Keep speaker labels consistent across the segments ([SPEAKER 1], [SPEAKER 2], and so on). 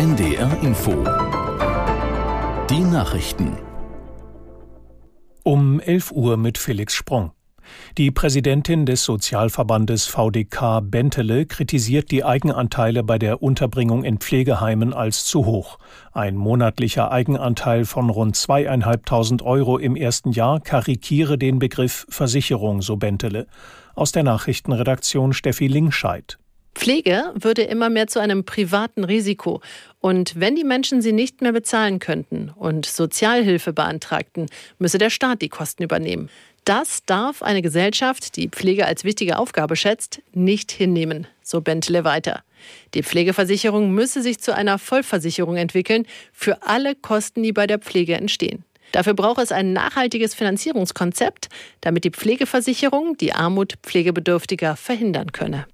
[SPEAKER 1] NDR Info. Die Nachrichten.
[SPEAKER 2] Um 11 Uhr mit Felix Sprung. Die Präsidentin des Sozialverbandes VDK Bentele kritisiert die Eigenanteile bei der Unterbringung in Pflegeheimen als zu hoch. Ein monatlicher Eigenanteil von rund zweieinhalbtausend Euro im ersten Jahr karikiere den Begriff Versicherung, so Bentele. Aus der Nachrichtenredaktion Steffi Lingscheid.
[SPEAKER 3] Pflege würde immer mehr zu einem privaten Risiko. Und wenn die Menschen sie nicht mehr bezahlen könnten und Sozialhilfe beantragten, müsse der Staat die Kosten übernehmen. Das darf eine Gesellschaft, die Pflege als wichtige Aufgabe schätzt, nicht hinnehmen, so Bentle weiter. Die Pflegeversicherung müsse sich zu einer Vollversicherung entwickeln für alle Kosten, die bei der Pflege entstehen. Dafür braucht es ein nachhaltiges Finanzierungskonzept, damit die Pflegeversicherung die Armut Pflegebedürftiger verhindern könne.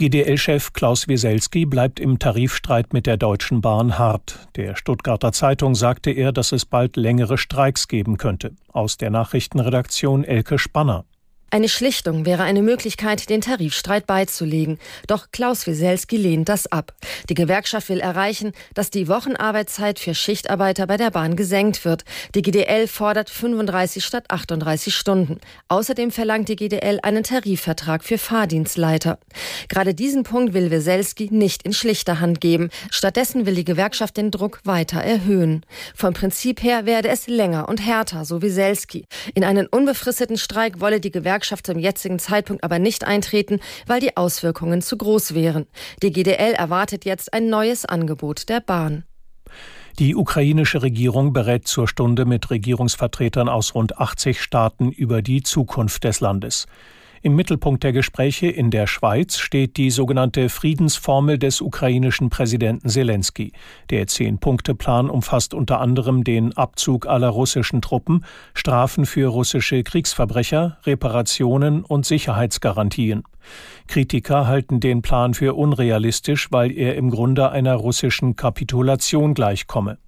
[SPEAKER 2] GDL-Chef Klaus Wieselski bleibt im Tarifstreit mit der Deutschen Bahn hart. Der Stuttgarter Zeitung sagte er, dass es bald längere Streiks geben könnte. Aus der Nachrichtenredaktion Elke Spanner.
[SPEAKER 4] Eine Schlichtung wäre eine Möglichkeit, den Tarifstreit beizulegen. Doch Klaus Wieselski lehnt das ab. Die Gewerkschaft will erreichen, dass die Wochenarbeitszeit für Schichtarbeiter bei der Bahn gesenkt wird. Die GDL fordert 35 statt 38 Stunden. Außerdem verlangt die GDL einen Tarifvertrag für Fahrdienstleiter. Gerade diesen Punkt will Wieselski nicht in schlichter Hand geben. Stattdessen will die Gewerkschaft den Druck weiter erhöhen. Vom Prinzip her werde es länger und härter, so Wieselski. In einen unbefristeten Streik wolle die Gewerkschaft Gewerkschaft zum jetzigen Zeitpunkt aber nicht eintreten, weil die Auswirkungen zu groß wären. Die GDL erwartet jetzt ein neues Angebot der Bahn.
[SPEAKER 2] Die ukrainische Regierung berät zur Stunde mit Regierungsvertretern aus rund 80 Staaten über die Zukunft des Landes. Im Mittelpunkt der Gespräche in der Schweiz steht die sogenannte Friedensformel des ukrainischen Präsidenten Zelensky. Der Zehn-Punkte-Plan umfasst unter anderem den Abzug aller russischen Truppen, Strafen für russische Kriegsverbrecher, Reparationen und Sicherheitsgarantien. Kritiker halten den Plan für unrealistisch, weil er im Grunde einer russischen Kapitulation gleichkomme.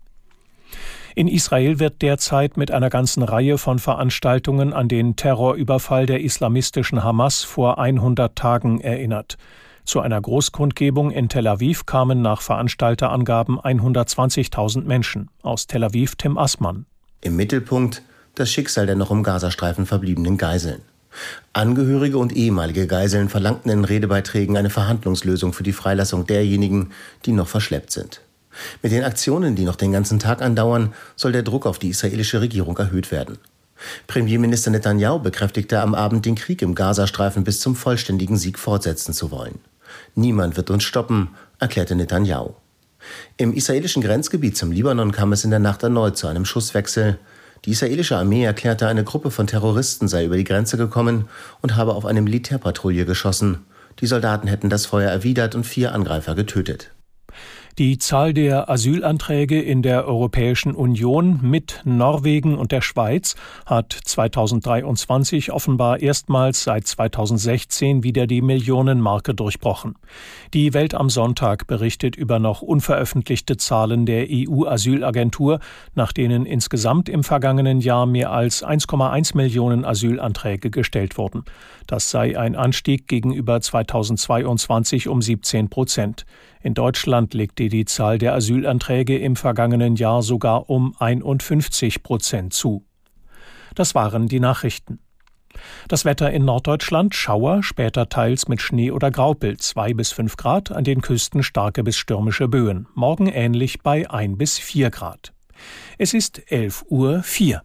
[SPEAKER 2] In Israel wird derzeit mit einer ganzen Reihe von Veranstaltungen an den Terrorüberfall der islamistischen Hamas vor 100 Tagen erinnert. Zu einer Großkundgebung in Tel Aviv kamen nach Veranstalterangaben 120.000 Menschen. Aus Tel Aviv Tim Assmann.
[SPEAKER 5] Im Mittelpunkt das Schicksal der noch im Gazastreifen verbliebenen Geiseln. Angehörige und ehemalige Geiseln verlangten in Redebeiträgen eine Verhandlungslösung für die Freilassung derjenigen, die noch verschleppt sind. Mit den Aktionen, die noch den ganzen Tag andauern, soll der Druck auf die israelische Regierung erhöht werden. Premierminister Netanyahu bekräftigte am Abend, den Krieg im Gazastreifen bis zum vollständigen Sieg fortsetzen zu wollen. Niemand wird uns stoppen, erklärte Netanyahu. Im israelischen Grenzgebiet zum Libanon kam es in der Nacht erneut zu einem Schusswechsel. Die israelische Armee erklärte, eine Gruppe von Terroristen sei über die Grenze gekommen und habe auf eine Militärpatrouille geschossen. Die Soldaten hätten das Feuer erwidert und vier Angreifer getötet.
[SPEAKER 2] Die Zahl der Asylanträge in der Europäischen Union mit Norwegen und der Schweiz hat 2023 offenbar erstmals seit 2016 wieder die Millionenmarke durchbrochen. Die Welt am Sonntag berichtet über noch unveröffentlichte Zahlen der EU-Asylagentur, nach denen insgesamt im vergangenen Jahr mehr als 1,1 Millionen Asylanträge gestellt wurden. Das sei ein Anstieg gegenüber 2022 um 17 Prozent. In Deutschland legte die Zahl der Asylanträge im vergangenen Jahr sogar um 51 Prozent zu. Das waren die Nachrichten. Das Wetter in Norddeutschland Schauer, später teils mit Schnee oder Graupel, 2 bis 5 Grad, an den Küsten starke bis stürmische Böen. Morgen ähnlich bei 1 bis 4 Grad. Es ist 11 Uhr 4.